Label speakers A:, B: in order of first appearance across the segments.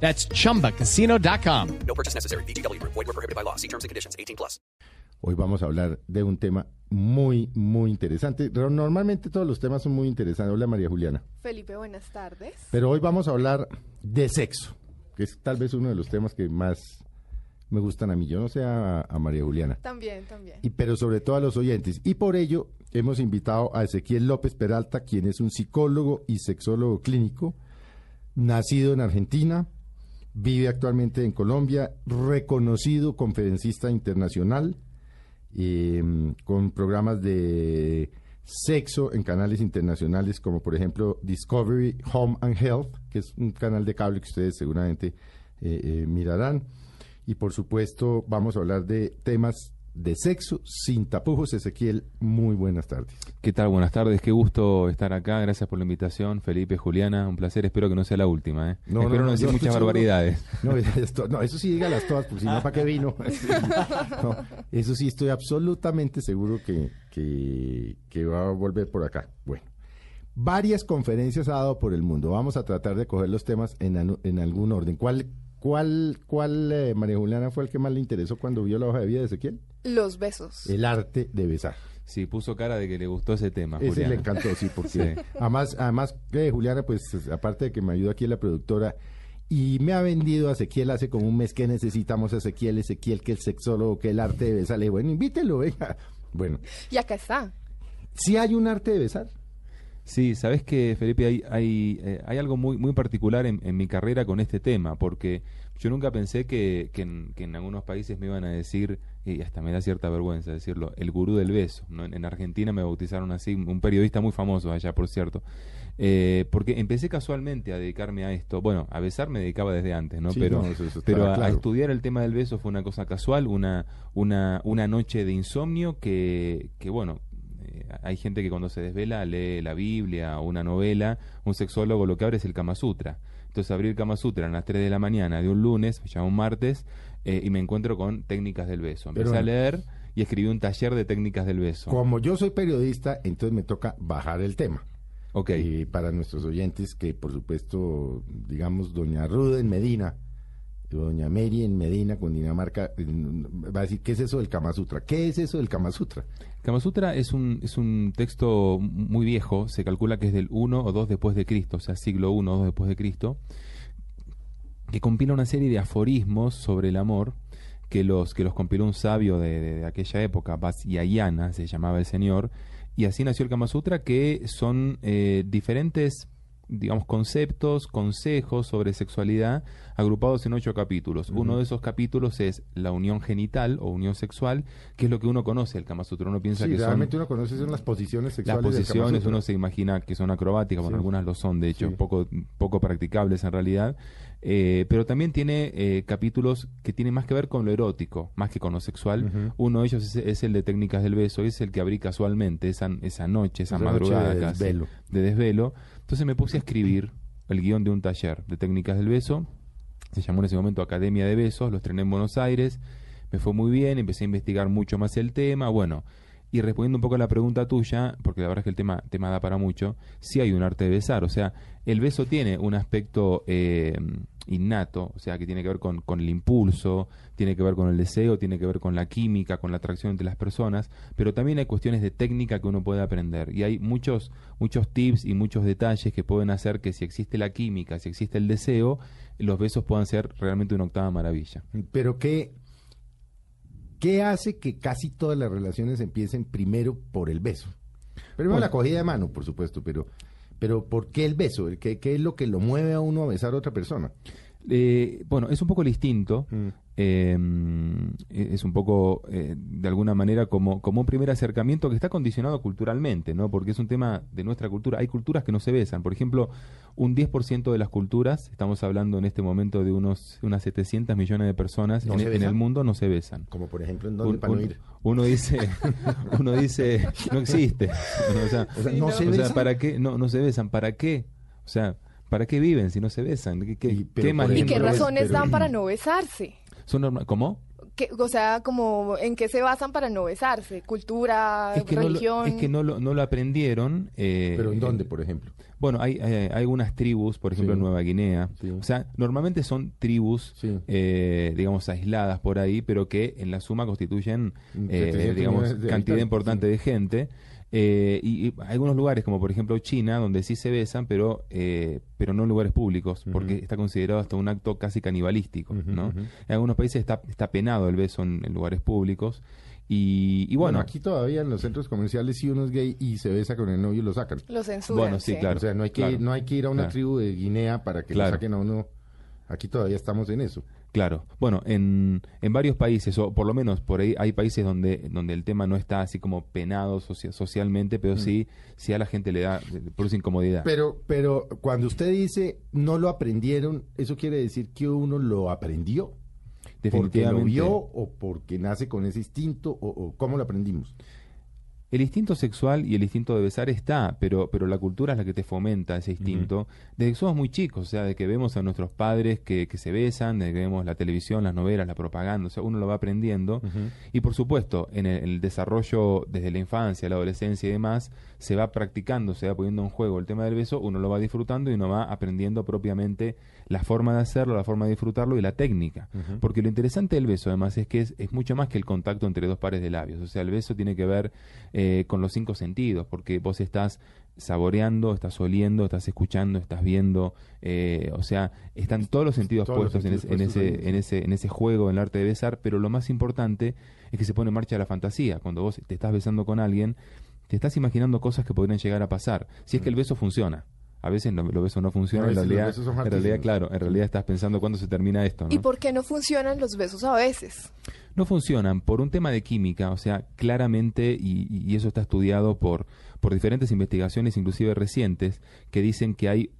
A: That's chumbacasino.com.
B: No purchase necessary. BGW. Void were prohibited by law. See terms and conditions. 18 plus.
C: Hoy vamos a hablar de un tema muy, muy interesante. Normalmente todos los temas son muy interesantes. Hola María Juliana.
D: Felipe, buenas tardes.
C: Pero hoy vamos a hablar de sexo, que es tal vez uno de los temas que más me gustan a mí. Yo no sé a, a María Juliana.
D: También, también.
C: Y, pero sobre todo a los oyentes. Y por ello hemos invitado a Ezequiel López Peralta, quien es un psicólogo y sexólogo clínico, nacido en Argentina, vive actualmente en Colombia, reconocido conferencista internacional, eh, con programas de sexo en canales internacionales como por ejemplo Discovery Home and Health, que es un canal de cable que ustedes seguramente eh, eh, mirarán. Y por supuesto vamos a hablar de temas de sexo sin tapujos. Ezequiel, muy buenas tardes.
E: ¿Qué tal? Buenas tardes, qué gusto estar acá. Gracias por la invitación, Felipe, Juliana. Un placer, espero que no sea la última. ¿eh?
C: No,
E: espero
C: no,
E: no,
C: no,
E: decir muchas barbaridades.
C: No, esto- no, eso sí dígalas todas, porque si no, ¿para qué vino? No, eso sí, estoy absolutamente seguro que, que, que va a volver por acá. Bueno, varias conferencias ha dado por el mundo. Vamos a tratar de coger los temas en, en algún orden. ¿Cuál, cuál, cuál eh, María Juliana, fue el que más le interesó cuando vio la hoja de vida de Ezequiel?
D: Los besos.
C: El arte de besar.
E: Sí, puso cara de que le gustó ese tema,
C: Ese
E: Juliana.
C: le encantó, sí, porque
E: Sí.
C: además, además que Juliana, pues aparte de que me ayudó aquí la productora, y me ha vendido a Ezequiel hace como un mes que necesitamos a Ezequiel, Ezequiel, que el sexólogo, que el arte de besar. Le digo, bueno, invítelo, venga. Bueno,
D: Y acá está.
C: si hay un arte de besar.
E: Sí, sabes que Felipe hay hay, eh, hay algo muy muy particular en, en mi carrera con este tema, porque yo nunca pensé que, que, en, que en algunos países me iban a decir y hasta me da cierta vergüenza decirlo, el gurú del beso. ¿no? En, en Argentina me bautizaron así, un periodista muy famoso allá, por cierto. Eh, porque empecé casualmente a dedicarme a esto. Bueno, a besar me dedicaba desde antes, ¿no?
C: Sí,
E: pero
C: no, eso- eso
E: pero a, a estudiar el tema del beso fue una cosa casual, una, una, una noche de insomnio que, que bueno, eh, hay gente que cuando se desvela lee la Biblia o una novela, un sexólogo lo que abre es el Kama Sutra. Entonces abrí el Kama Sutra a las 3 de la mañana de un lunes, ya un martes, eh, y me encuentro con técnicas del beso. Empecé
C: Pero-
E: a leer y escribí un taller de técnicas del beso.
C: Como yo soy periodista, entonces me toca bajar el tema.
E: Ok.
C: Y para nuestros oyentes, que por supuesto, digamos, doña Ruda en Medina, doña Mary en Medina, Cundinamarca, va a decir, ¿qué es eso del Kama Sutra? ¿Qué es eso del Kama Sutra?
E: Kama Sutra es un, es un texto muy viejo, se calcula que es del 1 o 2 después de Cristo, o sea, siglo 1 o 2 después de Cristo, que compila una serie de aforismos sobre el amor que los, que los compiló un sabio de, de- aquella época, Vasyayana se llamaba el señor, y así nació el Kama Sutra, que son eh, diferentes digamos, conceptos, consejos sobre sexualidad agrupados en ocho capítulos. Uno de esos capítulos es la unión genital o unión sexual, que es lo que uno conoce el Kama Sutra. Uno piensa
C: Sí,
E: que son
C: realmente uno conoce son las posiciones
E: las
C: sexuales del Kama
E: posiciones, uno se imagina que son acrobáticas, bueno,
C: Sí.
E: algunas lo son, de hecho,
C: Sí.
E: poco, poco practicables en realidad. Eh, pero también tiene eh, capítulos que tienen más que ver con lo erótico, más que con lo sexual. Uno de ellos es, es el de técnicas del beso, es el que abrí casualmente esa, esa noche, esa,
C: Esa noche
E: madrugada
C: de
E: casi,
C: desvelo.
E: de desvelo. Entonces me puse a escribir el guion de un taller de técnicas del beso. Se llamó en ese momento Academia de Besos, lo estrené en Buenos Aires. Me fue muy bien, empecé a investigar mucho más el tema. Bueno, y respondiendo un poco a la pregunta tuya, porque la verdad es que el tema, da para mucho, sí hay un arte de besar. O sea, el beso tiene un aspecto eh, innato, o sea, que tiene que ver con, con el impulso, tiene que ver con el deseo, tiene que ver con la química, con la atracción entre las personas, pero también hay cuestiones de técnica que uno puede aprender. Y hay muchos, muchos tips y muchos detalles que pueden hacer que si existe la química, si existe el deseo, los besos puedan ser realmente una octava maravilla.
C: Pero ¿qué, ¿qué hace que casi todas las relaciones empiecen primero por el beso? Primero
E: Pues-
C: la cogida de mano, por supuesto, pero, pero ¿por qué el beso? ¿Qué, ¿Qué es lo que lo mueve a uno a besar a otra persona?
E: Eh, bueno, es un poco distinto.
C: Mm.
E: eh, es un poco, eh, de alguna manera, como, como un primer acercamiento que está condicionado culturalmente, ¿no? Porque es un tema de nuestra cultura. Hay culturas que no se besan. Por ejemplo, un 10% de las culturas, estamos hablando en este momento de unos unas 700 millones de personas
C: ¿No
E: en, el mundo no se besan.
C: Como por ejemplo, ¿en dónde
E: Un-
C: para no
E: un-
C: ir?
E: Uno dice, uno dice, no existe. O sea,
C: O sea, ¿no se
E: o sea,
C: besan?
E: ¿para qué? No, no se besan. ¿Para qué? O sea, ¿para qué viven si no se besan? ¿Qué, qué-
C: Y- pero
E: qué
D: razones
C: pero-
D: dan para no besarse?
E: Son norma- ¿Cómo?
D: ¿Qué- o sea, como en qué se basan para no besarse? ¿Cultura,
E: Es que, no lo,
D: religión?
E: es que no lo, no lo aprendieron. eh,
C: ¿Pero en dónde,
E: eh,
C: por ejemplo?
E: Bueno, hay, hay, hay algunas tribus, por ejemplo
C: Sí.
E: en Nueva Guinea.
C: Sí.
E: O sea, normalmente son tribus,
C: Sí.
E: eh, digamos, aisladas por ahí, pero que en la suma constituyen,
C: Mm,
E: eh,
C: 700
E: digamos, cantidad importante
C: sí.
E: de gente. Eh, y, y hay algunos lugares, como por ejemplo China, donde sí se besan, pero eh, pero no en lugares públicos, porque está considerado hasta un acto casi canibalístico, ¿no? En algunos países está, está penado el beso en, en lugares públicos. Y, y bueno,
C: aquí todavía en los centros comerciales, si uno es gay y se besa con el novio, lo sacan.
D: Lo censuran.
E: Bueno, sí, claro.
C: o sea, no hay que,
E: claro,
C: no hay que ir a una
E: claro.
C: tribu de Guinea para que
E: Claro.
C: lo saquen a uno. Aquí todavía estamos en eso.
E: Claro. Bueno, en, en varios países, o por lo menos por ahí hay países donde, donde el tema no está así como penado socia- socialmente, pero sí, sí a la gente le da, produce incomodidad.
C: Pero, pero cuando usted dice no lo aprendieron, ¿eso quiere decir que uno lo aprendió? ¿Porque lo
E: Definitivamente.
C: vio o porque nace con ese instinto o, o cómo lo aprendimos?
E: El instinto sexual y el instinto de besar está, pero, pero la cultura es la que te fomenta ese instinto. Desde que somos muy chicos, o sea, de que vemos a nuestros padres que, que se besan, de que vemos la televisión, las novelas, la propaganda, o sea, uno lo va aprendiendo. Y por supuesto, en el, el desarrollo desde la infancia, la adolescencia y demás, se va practicando, se va poniendo en juego el tema del beso, uno lo va disfrutando y uno va aprendiendo propiamente la forma de hacerlo, la forma de disfrutarlo y la técnica. Porque lo interesante del beso, además, es que es, es mucho más que el contacto entre dos pares de labios. O sea, el beso tiene que ver eh, con los cinco sentidos, porque vos estás saboreando, estás oliendo, estás escuchando, estás viendo, eh, o sea, están todos los sentidos
C: Todos los
E: puestos en, en, ese, en, ese, en ese juego, en el arte de besar, pero lo más importante es que se pone en marcha la fantasía. Cuando vos te estás besando con alguien, te estás imaginando cosas que podrían llegar a pasar, si es que el beso funciona. A veces no- los besos no funcionan,
C: A
E: en realidad,
C: besos son
E: en realidad, claro, en realidad estás pensando cuándo se termina esto. ¿no?
D: ¿Y por qué no funcionan los besos a veces?
E: no funcionan por un tema de química, o sea, claramente, y, y eso está estudiado por, por diferentes investigaciones, inclusive recientes, que dicen que hay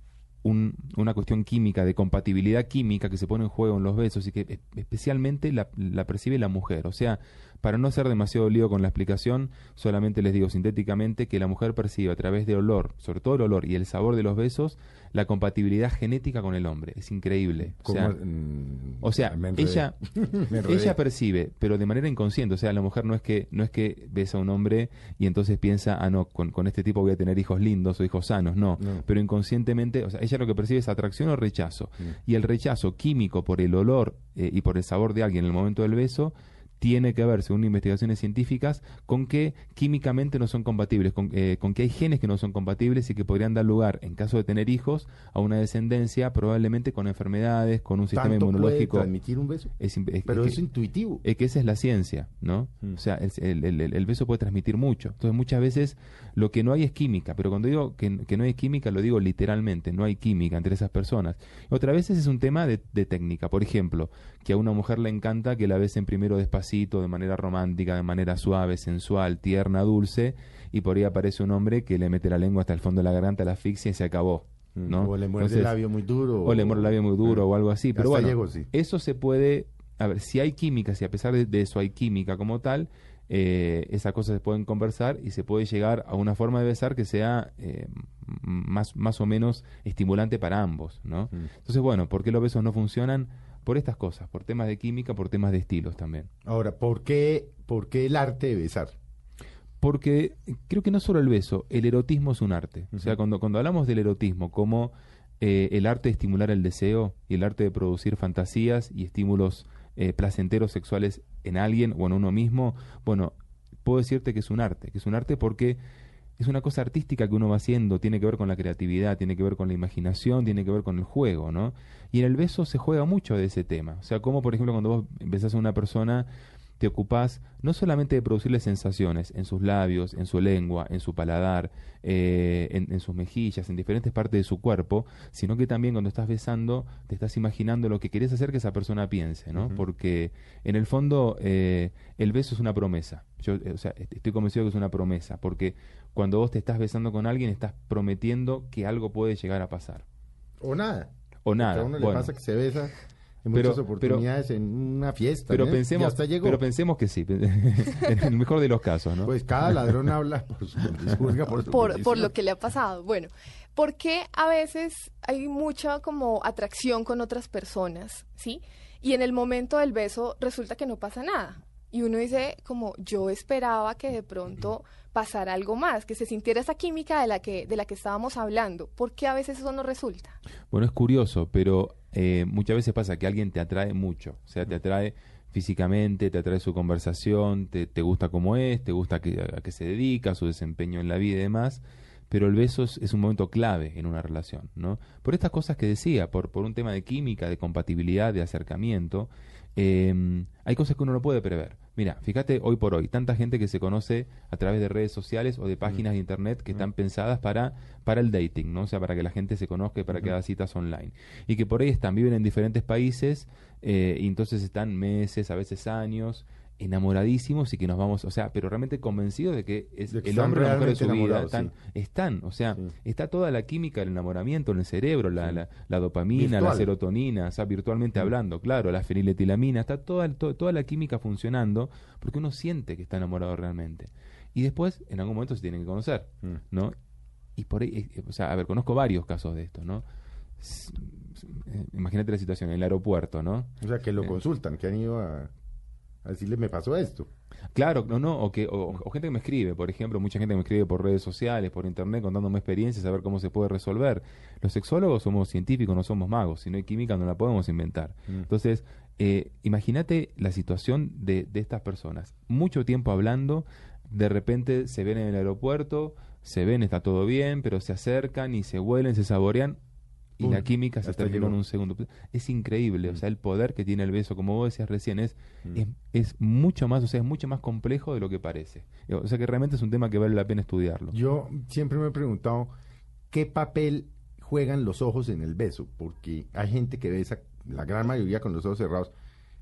E: un- una cuestión química, de compatibilidad química que se pone en juego en los besos y que e- especialmente la, la percibe la mujer. O sea, para no hacer demasiado lío con la explicación, solamente les digo sintéticamente que la mujer percibe a través de olor, sobre todo el olor y el sabor de los besos, la compatibilidad genética con el hombre. Es increíble. O sea,
C: Mm,
E: o sea, ella, ella percibe, pero de manera inconsciente. O sea, la mujer no es que no es que besa a un hombre y entonces piensa, ah, no, con, con este tipo voy a tener hijos lindos o hijos sanos. No,
C: No.
E: pero inconscientemente, o sea, ella lo que percibe es atracción o rechazo.
C: Mm.
E: Y el rechazo químico por el olor eh, y por el sabor de alguien en el momento del beso tiene que ver, según investigaciones científicas, con que químicamente no son compatibles, con, eh, con que hay genes que no son compatibles y que podrían dar lugar, en caso de tener hijos, a una descendencia probablemente con enfermedades, con un sistema
C: ¿Tanto puede
E: inmunológico.
C: transmitir un beso?
E: Es, es-
C: Pero
E: es
C: es
E: que-
C: intuitivo.
E: es que esa es la ciencia, ¿no?
C: Mm.
E: O sea, el, el- el- el beso puede transmitir mucho. Entonces, muchas veces lo que no hay es química, pero cuando digo que, que no hay química, lo digo literalmente, no hay química entre esas personas. Otras veces es un tema de, de técnica. Por ejemplo, que a una mujer le encanta que la besen primero despacito, de manera romántica, de manera suave, sensual, tierna, dulce, y por ahí aparece un hombre que le mete la lengua hasta el fondo de la garganta, la asfixia y se acabó. ¿no?
C: O le
E: Entonces,
C: el labio muy duro.
E: o le muerde el labio muy duro o algo así. Pero bueno,
C: sí.
E: eso se puede, a ver, si hay química, si a pesar de, de eso hay química como tal, eh, esas cosas se pueden conversar y se puede llegar a una forma de besar que sea eh, más, más o menos estimulante para ambos, ¿no?
C: Mm.
E: Entonces, bueno, ¿por qué los besos no funcionan? Por estas cosas, por temas de química, por temas de estilos también.
C: Ahora, ¿por qué, ¿por qué el arte de besar?
E: Porque creo que no solo el beso, el erotismo es un arte. O sea, cuando, cuando hablamos del erotismo como eh, el arte de estimular el deseo y el arte de producir fantasías y estímulos eh, placenteros sexuales en alguien o en uno mismo, bueno, puedo decirte que es un arte, que es un arte porque es una cosa artística que uno va haciendo, tiene que ver con la creatividad, tiene que ver con la imaginación, tiene que ver con el juego, ¿no? Y en el beso se juega mucho de ese tema. O sea, como por ejemplo cuando vos besás a una persona te ocupás no solamente de producirle sensaciones en sus labios, en su lengua, en su paladar, eh, en, en sus mejillas, en diferentes partes de su cuerpo, sino que también cuando estás besando te estás imaginando lo que querés hacer que esa persona piense, ¿no? Porque en el fondo eh, el beso es una promesa. Yo, eh, o sea, est- estoy convencido que es una promesa, porque cuando vos te estás besando con alguien estás prometiendo que algo puede llegar a pasar.
C: O nada.
E: O nada.
C: A uno
E: bueno.
C: le pasa que se besa en
E: Pero-
C: muchas oportunidades en una fiesta.
E: pero
C: ¿eh?
E: pensemos,
C: hasta llegó.
E: pero pensemos que sí, en el mejor de los casos, ¿no?
C: Pues cada ladrón habla por su por su
D: por, por lo que le ha pasado. Bueno, ¿por qué a veces hay mucha como atracción con otras personas, ¿sí? Y en el momento del beso resulta que no pasa nada. Y uno dice como yo esperaba que de pronto pasara algo más, que se sintiera esa química de la que de la que estábamos hablando. ¿Por qué a veces eso no resulta?
E: Bueno, es curioso, pero eh, muchas veces pasa que alguien te atrae mucho, o sea, te atrae físicamente, te atrae su conversación, te, te gusta cómo es, te gusta que, a qué se dedica, su desempeño en la vida y demás, pero el beso es, es un momento clave en una relación, ¿no? Por estas cosas que decía, por, por un tema de química, de compatibilidad, de acercamiento, eh, hay cosas que uno no puede prever. Mira, fíjate hoy por hoy, tanta gente que se conoce a través de redes sociales o de páginas de internet que están pensadas para, para el dating, ¿no? O sea, para que la gente se conozca y para que haga citas online. Y que por ahí están, viven en diferentes países eh, y entonces están meses, a veces años, enamoradísimos y que nos vamos, o sea, pero realmente convencidos de que es
C: De que
E: el hombre o la mujer de su vida. Están,
C: sí.
E: están, o sea,
C: Sí.
E: está toda la química del enamoramiento en el cerebro, la, la, la dopamina, la serotonina, o sea, virtualmente hablando, claro, la feniletilamina, está toda, to- toda la química funcionando porque uno siente que está enamorado realmente. Y después, en algún momento se tienen que conocer,
C: Mm.
E: ¿no? Y por ahí, eh, o sea, a ver, conozco varios casos de esto, ¿no? Eh, Imagínate la situación en el aeropuerto, ¿no?
C: O sea, que lo
E: Eh.
C: consultan, que han ido a, a decirle, me pasó esto.
E: Claro, no, no, o, que, o, o gente que me escribe, por ejemplo, mucha gente que me escribe por redes sociales, por internet, contándome experiencias, a ver cómo se puede resolver. Los sexólogos somos científicos, no somos magos, si no hay química no la podemos inventar.
C: Mm.
E: Entonces, eh, imagínate la situación de, de estas personas. Mucho tiempo hablando, de repente se ven en el aeropuerto, se ven, está todo bien, pero se acercan y se huelen, se saborean. Y
C: Pum,
E: la química se terminó en
C: llegó.
E: un segundo. Es increíble, o
C: Mm.
E: sea, el poder que tiene el beso, como vos decías recién, es,
C: Mm.
E: es, es mucho más, o sea, es mucho más complejo de lo que parece. O sea, que realmente es un tema que vale la pena estudiarlo.
C: Yo siempre me he preguntado qué papel juegan los ojos en el beso, porque hay gente que besa, la gran mayoría con los ojos cerrados,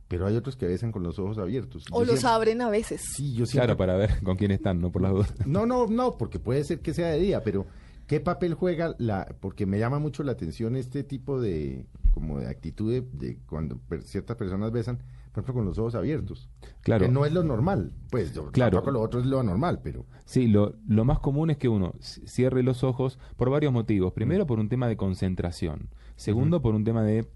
C: pero hay otros que besan con los ojos abiertos.
D: O
C: Yo
D: los
C: siempre-
D: abren a veces.
C: Sí, yo siempre
E: Claro, para ver con quién están, no por las dudas.
C: No, no, no, porque puede ser que sea de día, pero ¿qué papel juega la? Porque me llama mucho la atención este tipo de, como de actitud de, de cuando per- ciertas personas besan, por ejemplo, con los ojos abiertos.
E: Claro.
C: Que no es lo normal, pues yo-
E: Claro.
C: tampoco lo otro es lo anormal, pero
E: Sí, lo, lo más común es que uno cierre los ojos por varios motivos. Primero, por un tema de concentración. Segundo, por un tema de,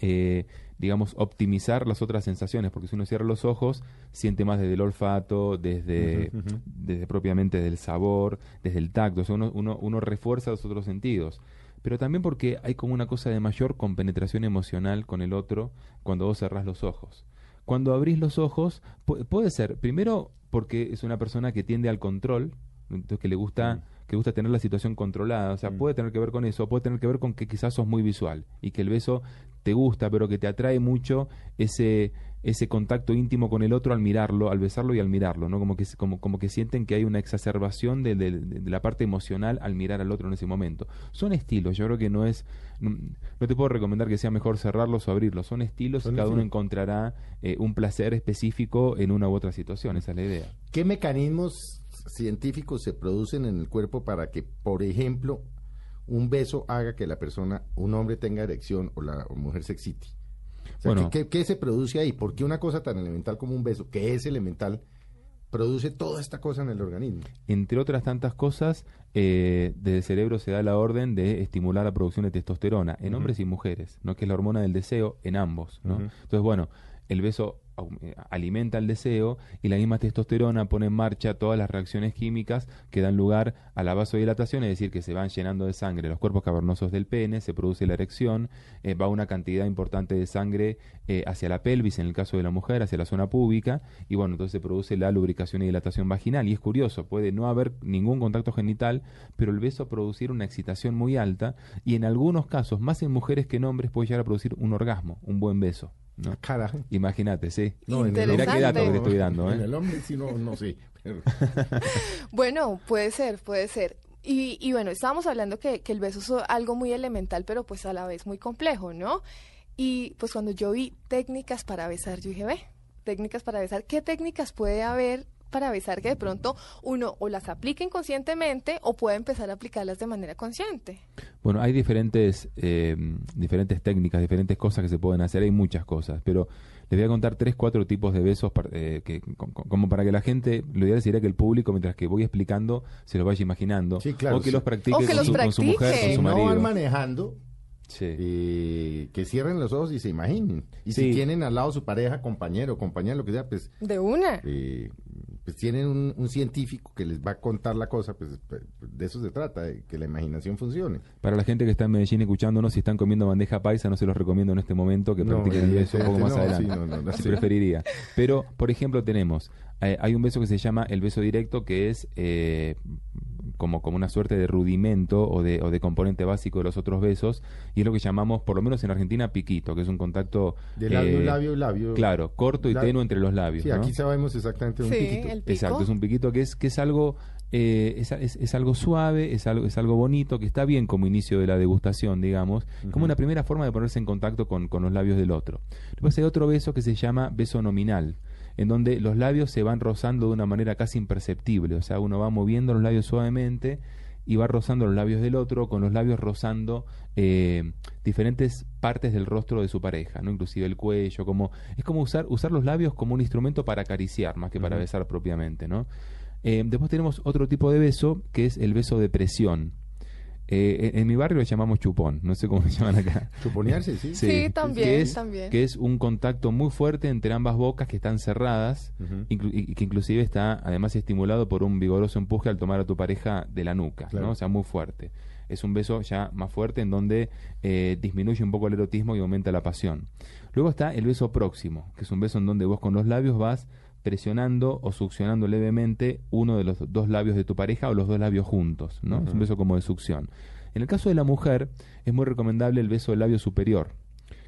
E: eh, digamos, optimizar las otras sensaciones. Porque si uno cierra los ojos, siente más desde el olfato, desde, desde propiamente del sabor, desde el tacto. O sea, uno, uno, uno refuerza los otros sentidos. Pero también porque hay como una cosa de mayor compenetración emocional con el otro cuando vos cerrás los ojos. Cuando abrís los ojos, pu- puede ser, primero porque es una persona que tiende al control, entonces que le gusta,
C: Mm.
E: que gusta tener la situación controlada, o sea,
C: Mm.
E: puede tener que ver con eso, puede tener que ver con que quizás sos muy visual y que el beso te gusta, pero que te atrae mucho ese ese contacto íntimo con el otro al mirarlo, al besarlo y al mirarlo, ¿no? Como que como, como que sienten que hay una exacerbación de, de- de la parte emocional al mirar al otro en ese momento. Son estilos, yo creo que no es no, no te puedo recomendar que sea mejor cerrarlos o abrirlos, son estilos
C: Son
E: y cada uno encontrará eh, un placer específico en una u otra situación, esa es la idea.
C: ¿qué mecanismos científicos se producen en el cuerpo para que, por ejemplo, un beso haga que la persona, un hombre tenga erección o la mujer se excite? O sea,
E: Bueno.
C: ¿qué, qué- se produce ahí? ¿Por qué una cosa tan elemental como un beso, que es elemental, produce toda esta cosa en el organismo?
E: entre otras tantas cosas, eh, desde el cerebro se da la orden de estimular la producción de testosterona en hombres y mujeres, ¿no? que es la hormona del deseo en ambos. ¿no? Entonces, bueno, el beso alimenta el deseo y la misma testosterona pone en marcha todas las reacciones químicas que dan lugar a la vasodilatación, es decir, que se van llenando de sangre los cuerpos cavernosos del pene, se produce la erección, eh, va una cantidad importante de sangre eh, hacia la pelvis, en el caso de la mujer, hacia la zona púbica, y bueno, entonces se produce la lubricación y dilatación vaginal. Y es curioso, puede no haber ningún contacto genital, pero el beso producir una excitación muy alta y en algunos casos, más en mujeres que en hombres, puede llegar a producir un orgasmo, un buen beso. ¿No?
C: Carajo.
E: Imagínate, sí.
C: No, en el
E: Mira qué dato que te estoy dando,
C: En
E: ¿eh?
C: el hombre sí no, no sé. pero-
D: Bueno, puede ser, puede ser. Y, y bueno, estábamos hablando que, que el beso es algo muy elemental, pero pues a la vez muy complejo, ¿no? Y pues cuando yo vi técnicas para besar, yo dije, ve, técnicas para besar, ¿qué técnicas puede haber para besar que de pronto uno o las aplique inconscientemente o puede empezar a aplicarlas de manera consciente?
E: Bueno, hay diferentes, eh, diferentes técnicas, diferentes cosas que se pueden hacer, hay muchas cosas, pero les voy a contar tres, cuatro tipos de besos eh, que, co- co- como para que la gente, lo ideal sería que el público, mientras que voy explicando, se los vaya imaginando,
C: Sí, claro,
E: o que
C: sí.
E: los practique
D: O que
E: con,
D: los
E: su, con su mujer, con su
C: no
E: marido.
C: van manejando,
E: Sí.
C: eh, que cierren los ojos y se imaginen. Y
E: Sí.
C: si tienen al lado su pareja, compañero, compañera, lo que sea, pues,
D: De una.
C: eh, pues tienen un, un científico que les va a contar la cosa, pues pues, de eso se trata, de que la imaginación funcione.
E: Para la gente que está en Medellín escuchándonos, si están comiendo bandeja paisa, no se los recomiendo en este momento que
C: No,
E: practiquen el beso un poco más
C: no,
E: adelante.
C: no, sí.
E: preferiría. Pero, por ejemplo, tenemos, eh, hay un beso que se llama el beso directo, que es eh, como, como una suerte de rudimento o de, o de componente básico de los otros besos, y es lo que llamamos, por lo menos en Argentina, piquito, que es un contacto...
C: De labio,
E: eh,
C: labio, labio.
E: Claro, corto y tenue entre los labios.
C: Sí,
E: ¿no?
C: aquí sabemos exactamente un
D: Sí,
C: piquito.
D: el pico.
E: Exacto, es un piquito que es, que es algo eh, es, es- es algo suave, es algo, es algo bonito, que está bien como inicio de la degustación, digamos, como una primera forma de ponerse en contacto con, con los labios del otro. Después hay otro beso que se llama beso nominal, en donde los labios se van rozando de una manera casi imperceptible, o sea, uno va moviendo los labios suavemente y va rozando los labios del otro, con los labios rozando eh, diferentes partes del rostro de su pareja, no inclusive el cuello, como es como usar usar los labios como un instrumento para acariciar más que para besar propiamente, ¿no? Eh, después tenemos otro tipo de beso que es el beso de presión. Eh, en, mi barrio lo llamamos chupón, no sé cómo le llaman acá.
C: Chuponearse, sí.
D: Sí, también,
E: que es,
D: también.
E: Que es un contacto muy fuerte entre ambas bocas que están cerradas inclu- y que inclusive está además estimulado por un vigoroso empuje al tomar a tu pareja de la nuca,
C: Claro.
E: ¿no? O sea, muy fuerte. Es un beso ya más fuerte en donde eh, disminuye un poco el erotismo y aumenta la pasión. Luego está el beso próximo, que es un beso en donde vos con los labios vas presionando o succionando levemente uno de los dos labios de tu pareja o los dos labios juntos, ¿no? Es un beso como de succión. En el caso de la mujer, es muy recomendable el beso del labio superior,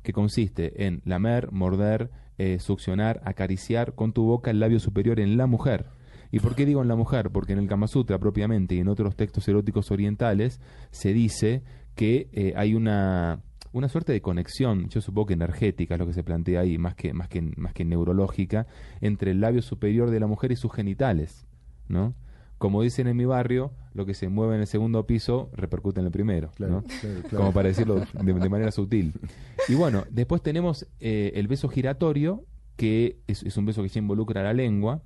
E: que consiste en lamer, morder, eh, succionar, acariciar con tu boca el labio superior en la mujer. ¿Y por qué digo en la mujer? Porque en el Kama Sutra propiamente y en otros textos eróticos orientales se dice que eh, hay una, una suerte de conexión, yo supongo que energética es lo que se plantea ahí, más que, más que, más que neurológica, entre el labio superior de la mujer y sus genitales, ¿no? Como dicen en mi barrio, lo que se mueve en el segundo piso repercute en el primero,
C: Claro,
E: ¿no?
C: claro, claro.
E: como para decirlo de, de manera sutil. Y bueno, después tenemos eh, el beso giratorio, que es, es un beso que ya involucra la lengua,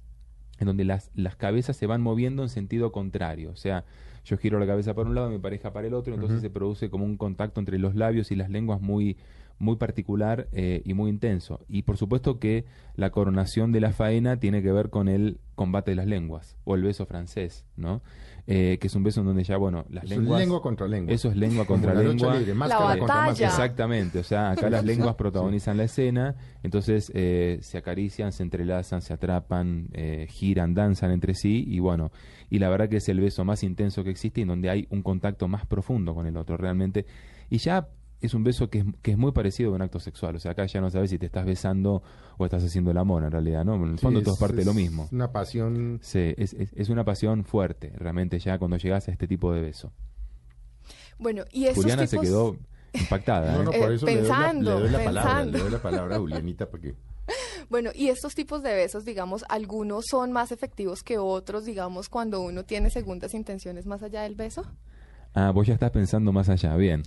E: en donde las, las cabezas se van moviendo en sentido contrario. O sea, yo giro la cabeza para un lado, mi pareja para el otro, entonces se produce como un contacto entre los labios y las lenguas muy, muy particular eh, y muy intenso. Y por supuesto que la coronación de la faena tiene que ver con el combate de las lenguas, o el beso francés, ¿no? Eh, que es un beso en donde ya, bueno, las
C: Eso es
E: lenguas...
C: lengua contra lengua.
E: Eso es lengua contra
C: la
E: lengua.
C: libre, máscara
D: La
C: contra
D: batalla.
C: máscara.
E: Exactamente, o sea, acá las lenguas protagonizan la escena, entonces eh, se acarician, se entrelazan, se atrapan, eh, giran, danzan entre sí y bueno, y la verdad que es el beso más intenso que existe y en donde hay un contacto más profundo con el otro realmente. Y ya es un beso que es, que es muy parecido a un acto sexual, o sea, acá ya no sabes si te estás besando o estás haciendo el amor en realidad, ¿no? En el fondo
C: es-
E: todo es parte de lo
C: es
E: mismo.
C: Una pasión.
E: Sí, es, es, es una pasión fuerte, realmente ya cuando llegas a este tipo de beso.
D: Bueno, y
E: Juliana se quedó impactada.
C: No,
E: ¿eh?
C: no,
D: Eh,
C: por eso le doy la-
D: pensando,
C: le doy la, palabra,
D: pensando.
C: le doy la palabra a Julianita porque
D: Bueno, y estos tipos de besos, digamos, algunos son más efectivos que otros, digamos, cuando uno tiene segundas intenciones más allá del beso.
E: Ah, vos ya estás pensando más allá. Bien.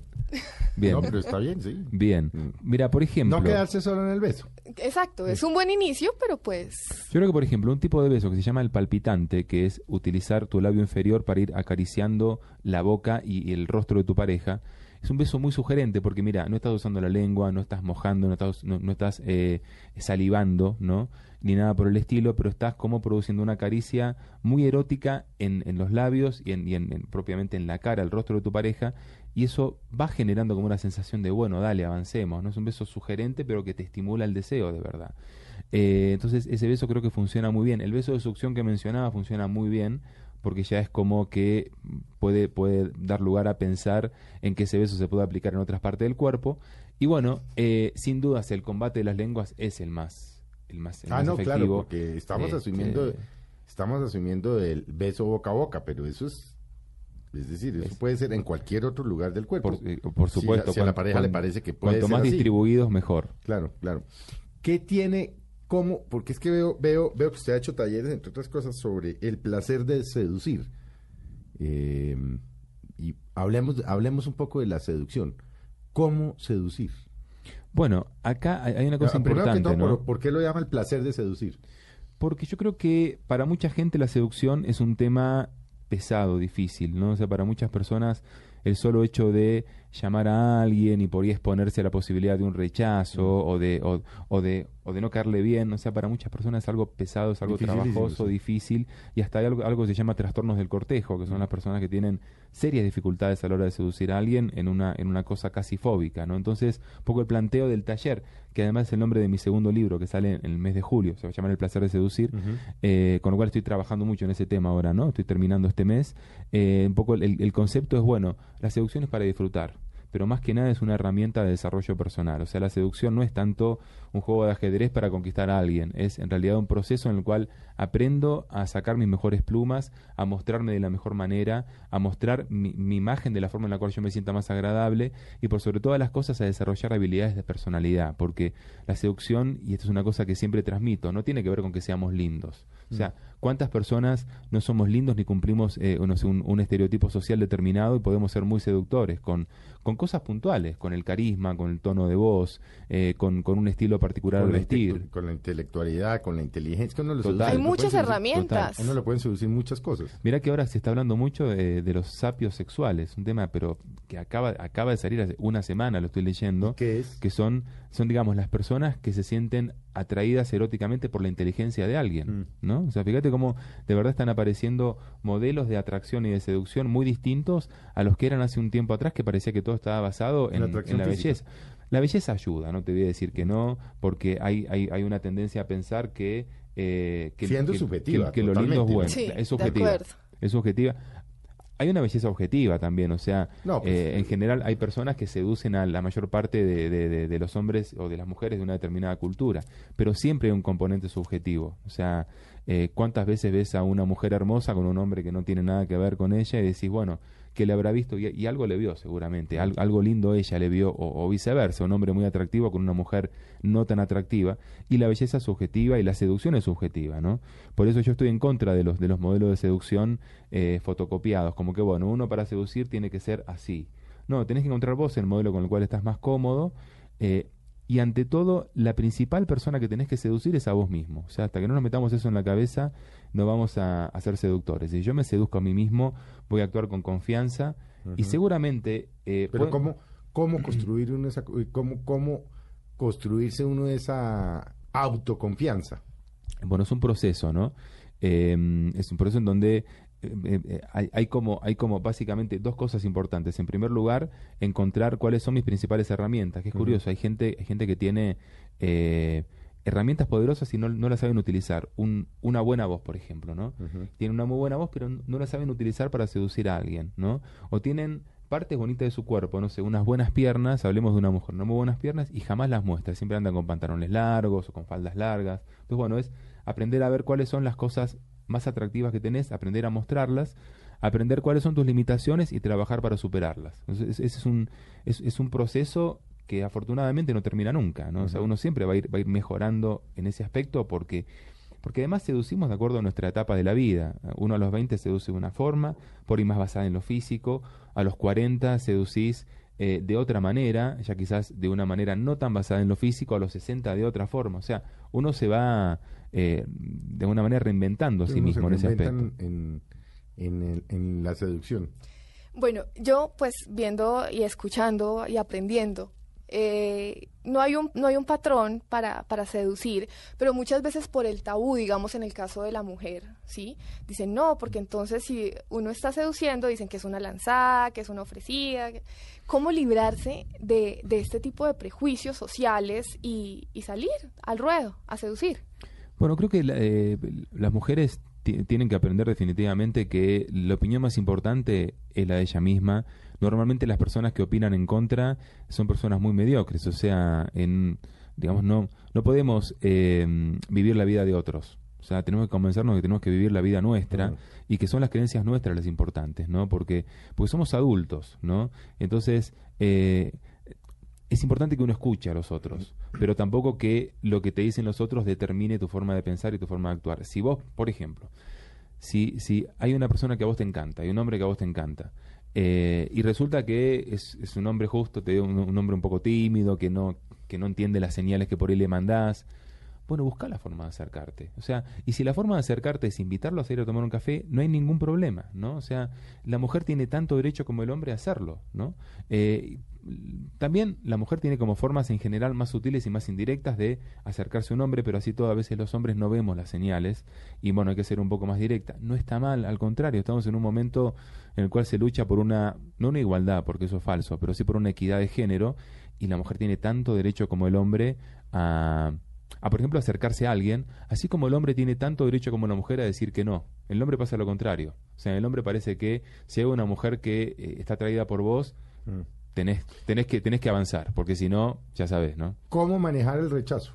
E: Bien.
C: no, pero está bien, sí.
E: Bien.
C: Mm.
E: Mira, por ejemplo.
C: No quedarse solo en el beso.
D: Exacto, es un buen inicio, pero pues...
E: Yo creo que, por ejemplo, un tipo de beso que se llama el palpitante, que es utilizar tu labio inferior para ir acariciando la boca y, y el rostro de tu pareja, es un beso muy sugerente porque, mira, no estás usando la lengua, no estás mojando, no estás, no, no estás eh, salivando, ¿no? Ni nada por el estilo, pero estás como produciendo una caricia muy erótica en, en los labios y, en, y en- en- propiamente en la cara, el rostro de tu pareja, y eso va generando como una sensación de, bueno, dale, avancemos, ¿no? Es un beso sugerente, pero que te estimula el deseo, de verdad. Eh, entonces ese beso creo que funciona muy bien. El beso de succión que mencionaba funciona muy bien porque ya es como que puede, puede dar lugar a pensar en que ese beso se puede aplicar en otras partes del cuerpo. Y bueno, eh, sin dudas el combate de las lenguas es el más, el más, el
C: Ah,
E: más
C: no, claro, porque estamos
E: Eh,
C: asumiendo, estamos asumiendo el beso boca a boca, pero eso es, es decir, eso puede ser en cualquier otro lugar del cuerpo.
E: por, eh, por
C: Si
E: supuesto.
C: a- si a la
E: cuan-
C: pareja le parece que puede
E: Cuanto
C: ser
E: más
C: así.
E: distribuidos, mejor.
C: Claro, claro. ¿Qué tiene, cómo? Porque es que veo, veo, veo que usted ha hecho talleres, entre otras cosas, sobre el placer de seducir. Eh, y hablemos, hablemos un poco de la seducción. ¿Cómo seducir?
E: Bueno, acá hay una cosa
C: Ah,
E: importante,
C: todo,
E: ¿no?
C: ¿por, por qué lo llama el placer de seducir?
E: Porque yo creo que para mucha gente la seducción es un tema pesado, difícil, ¿no? O sea, para muchas personas el solo hecho de llamar a alguien y por ahí exponerse a la posibilidad de un rechazo o de o, o de o de no caerle bien, o sea, para muchas personas es algo pesado, es algo trabajoso,
C: sí.
E: difícil y hasta hay algo, algo que se llama trastornos del cortejo, que son las personas que tienen serias dificultades a la hora de seducir a alguien en una en una cosa casi fóbica, ¿no? Entonces, un poco el planteo del taller, que además es el nombre de mi segundo libro que sale en el mes de julio, se va a llamar El placer de seducir, eh, con lo cual estoy trabajando mucho en ese tema ahora, ¿no? Estoy terminando este mes. Eh, un poco el, el concepto es, bueno, la seducción es para disfrutar, pero más que nada es una herramienta de desarrollo personal. O sea, la seducción no es tanto un juego de ajedrez para conquistar a alguien, es en realidad un proceso en el cual aprendo a sacar mis mejores plumas, a mostrarme de la mejor manera, a mostrar mi, mi imagen de la forma en la cual yo me sienta más agradable y por sobre todas las cosas a desarrollar habilidades de personalidad, porque la seducción, y esto es una cosa que siempre transmito, no tiene que ver con que seamos lindos. O sea, ¿cuántas personas no somos lindos ni cumplimos eh, un estereotipo social determinado y podemos ser muy seductores con, con cosas puntuales, con el carisma, con el tono de voz, eh, con, con un estilo particular de vestir?
C: con la intelectualidad, con la inteligencia. que uno lo
E: Total.
D: Hay
C: lo
D: muchas herramientas.
C: A uno le pueden seducir muchas cosas.
E: Mirá que ahora se está hablando mucho de, de los sapios sexuales, un tema pero que acaba, acaba de salir hace una semana, lo estoy leyendo.
C: ¿Qué es?
E: que son, son digamos, las personas que se sienten atraídas eróticamente por la inteligencia de alguien,
C: Mm.
E: ¿no? O sea, fíjate cómo de verdad están apareciendo modelos de atracción y de seducción muy distintos a los que eran hace un tiempo atrás, que parecía que todo estaba basado en,
C: La
E: en belleza. La belleza ayuda, no te voy a decir que no, porque hay, hay, hay una tendencia a pensar que... eh, que
C: Siendo
E: que-
C: subjetiva,
E: que, que lo lindo es bueno,
D: Sí,
E: es
D: acuerdo.
E: Es subjetiva. Hay una belleza objetiva también, o sea,
C: No, pues,
E: eh, en general hay personas que seducen a la mayor parte de, de- de- de los hombres o de las mujeres de una determinada cultura, pero siempre hay un componente subjetivo. O sea, eh, ¿cuántas veces ves a una mujer hermosa con un hombre que no tiene nada que ver con ella y decís, bueno, que le habrá visto y, algo le vio seguramente, al- algo lindo ella le vio o, viceversa, un hombre muy atractivo con una mujer no tan atractiva y la belleza subjetiva y la seducción es subjetiva, ¿no? Por eso yo estoy en contra de los de los modelos de seducción eh, fotocopiados, como que bueno, uno para seducir tiene que ser así. No, tenés que encontrar vos el modelo con el cual estás más cómodo eh, y ante todo la principal persona que tenés que seducir es a vos mismo. O sea, hasta que no nos metamos eso en la cabeza, no vamos a, a ser seductores. Si yo me seduzco a mí mismo, voy a actuar con confianza y seguramente... eh,
C: Pero
E: puedo-
C: ¿cómo, cómo construir uno esa, cómo, cómo construirse uno esa autoconfianza?
E: Bueno, es un proceso, ¿no? Eh, es un proceso en donde eh, eh, eh, hay, hay como hay como básicamente dos cosas importantes. En primer lugar, encontrar cuáles son mis principales herramientas. Que es curioso, hay gente hay gente que tiene eh, herramientas poderosas y no, no las saben utilizar. Un, una buena voz, por ejemplo, ¿no? Tienen una muy buena voz, pero no la saben utilizar para seducir a alguien, ¿no? O tienen partes bonitas de su cuerpo, no sé, unas buenas piernas, hablemos de una mujer, no muy buenas piernas, y jamás las muestra, siempre andan con pantalones largos o con faldas largas. Entonces, bueno, es aprender a ver cuáles son las cosas más atractivas que tenés, aprender a mostrarlas, aprender cuáles son tus limitaciones y trabajar para superarlas. Entonces, es- ese es un, es, es un proceso que afortunadamente no termina nunca, ¿no? O sea, uno siempre va a ir, va a ir mejorando en ese aspecto porque porque además seducimos de acuerdo a nuestra etapa de la vida. Uno a los 20 seduce de una forma, por ahí más basada en lo físico. A los 40 seducís eh, de otra manera, ya quizás de una manera no tan basada en lo físico. A los 60 de otra forma. O sea, uno se va eh, de alguna manera reinventando a sí mismo en ese aspecto.
C: En, en, el- en la seducción.
D: Bueno, yo pues viendo y escuchando y aprendiendo, eh, no, hay un, no hay un patrón para, para seducir, pero muchas veces por el tabú, digamos en el caso de la mujer, ¿sí? Dicen, no, porque entonces si uno está seduciendo, dicen que es una lanzada, que es una ofrecida. ¿Cómo librarse de, de este tipo de prejuicios sociales y, y salir al ruedo, a seducir?
E: Bueno, creo que la- eh, las mujeres ti- tienen que aprender definitivamente que la opinión más importante es la de ella misma. Normalmente las personas que opinan en contra son personas muy mediocres, o sea, en, digamos, no, no podemos eh, vivir la vida de otros. O sea, tenemos que convencernos de que tenemos que vivir la vida nuestra y que son las creencias nuestras las importantes, ¿no? Porque, porque somos adultos, ¿no? Entonces, eh, es importante que uno escuche a los otros, pero tampoco que lo que te dicen los otros determine tu forma de pensar y tu forma de actuar. Si vos, por ejemplo, si, si hay una persona que a vos te encanta, hay un hombre que a vos te encanta, eh, y resulta que es, es un hombre justo, te digo, un, un hombre un poco tímido, que no, que no entiende las señales que por ahí le mandás, bueno, busca la forma de acercarte. O sea, y si la forma de acercarte es invitarlo a salir a tomar un café, no hay ningún problema, ¿no? O sea, la mujer tiene tanto derecho como el hombre a hacerlo, ¿no? Eh, también la mujer tiene como formas en general más sutiles y más indirectas de acercarse a un hombre, pero así todo a veces los hombres no vemos las señales y bueno, hay que ser un poco más directa. No está mal, al contrario, estamos en un momento en el cual se lucha por una, no una igualdad, porque eso es falso, pero sí por una equidad de género y la mujer tiene tanto derecho como el hombre a, a, por ejemplo, acercarse a alguien, así como el hombre tiene tanto derecho como la mujer a decir que no. El hombre pasa lo contrario. O sea, el hombre parece que si hay una mujer que eh, está atraída por vos,
C: Mm.
E: tenés, tenés, que, tenés que avanzar, porque si no, ya sabes, ¿no?
C: ¿Cómo manejar el rechazo?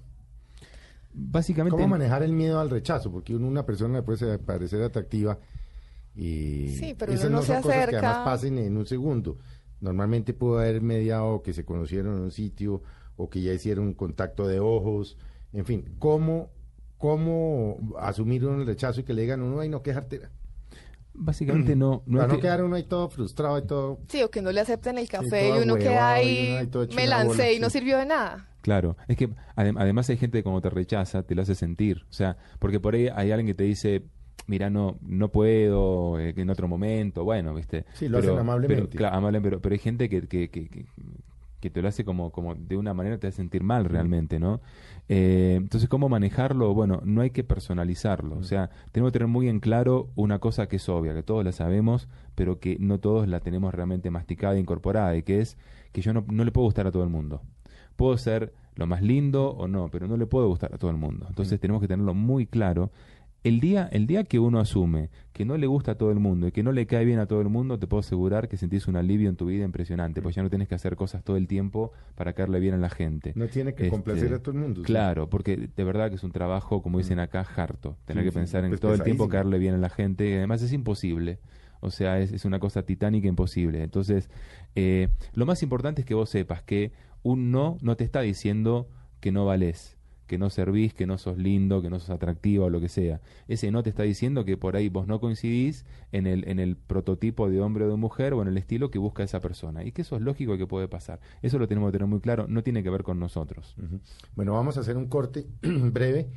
E: Básicamente,
C: ¿Cómo manejar el miedo al rechazo? Porque una persona le puede parecer atractiva y
D: Sí, pero
C: esas
D: uno
C: no
D: no
C: son
D: se
C: cosas que
D: acerca.
C: además pasen en un segundo. Normalmente pudo haber mediado que se conocieron en un sitio o que ya hicieron un contacto de ojos. En fin, ¿cómo, cómo asumir uno el rechazo y que le digan uno, ay, no, qué jartera?
E: básicamente no, no
C: Para no
E: que-
C: quedar uno ahí todo frustrado y todo...
D: Sí, o que no le acepten el café y uno queda
C: ahuevado, y uno
D: ahí, me lancé
C: bola,
D: y no
C: sí.
D: sirvió de nada.
E: Claro, es que adem- además hay gente que cuando te rechaza te lo hace sentir, o sea, porque por ahí hay alguien que te dice, mira, no no puedo, eh, que en otro momento, bueno, viste.
C: Sí, lo hacen amablemente.
E: Pero, claro, amable, pero, pero hay gente que, que, que, que- que te lo hace como, como de una manera te hace sentir mal realmente, ¿no? Eh, entonces, ¿cómo manejarlo? Bueno, no hay que personalizarlo, o sea, tenemos que tener muy en claro una cosa que es obvia, que todos la sabemos, pero que no todos la tenemos realmente masticada e incorporada, y que es que yo no, no le puedo gustar a todo el mundo. Puedo ser lo más lindo o no, pero no le puedo gustar a todo el mundo. Entonces tenemos que tenerlo muy claro. El día, el día que uno asume que no le gusta a todo el mundo y que no le cae bien a todo el mundo, te puedo asegurar que sentís un alivio en tu vida impresionante, porque ya no tienes que hacer cosas todo el tiempo para caerle bien a la gente.
C: No tiene que
E: Este,
C: complacer a todo el mundo. sí.
E: Claro, porque de verdad que es un trabajo, como dicen acá, harto. Tener
C: Sí,
E: que
C: sí,
E: pensar en
C: pues
E: todo el tiempo caerle bien a la gente, y además es imposible. O sea, es, es una cosa titánica imposible. Entonces, eh, lo más importante es que vos sepas que un no no te está diciendo que no valés, que no servís, que no sos lindo, que no sos atractivo o lo que sea. Ese no te está diciendo que por ahí vos no coincidís en el, en el prototipo de hombre o de mujer o en el estilo que busca esa persona. Y que eso es lógico que puede pasar. Eso lo tenemos que tener muy claro, no tiene que ver con nosotros.
C: Bueno, vamos a hacer un corte breve.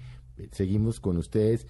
C: Seguimos con ustedes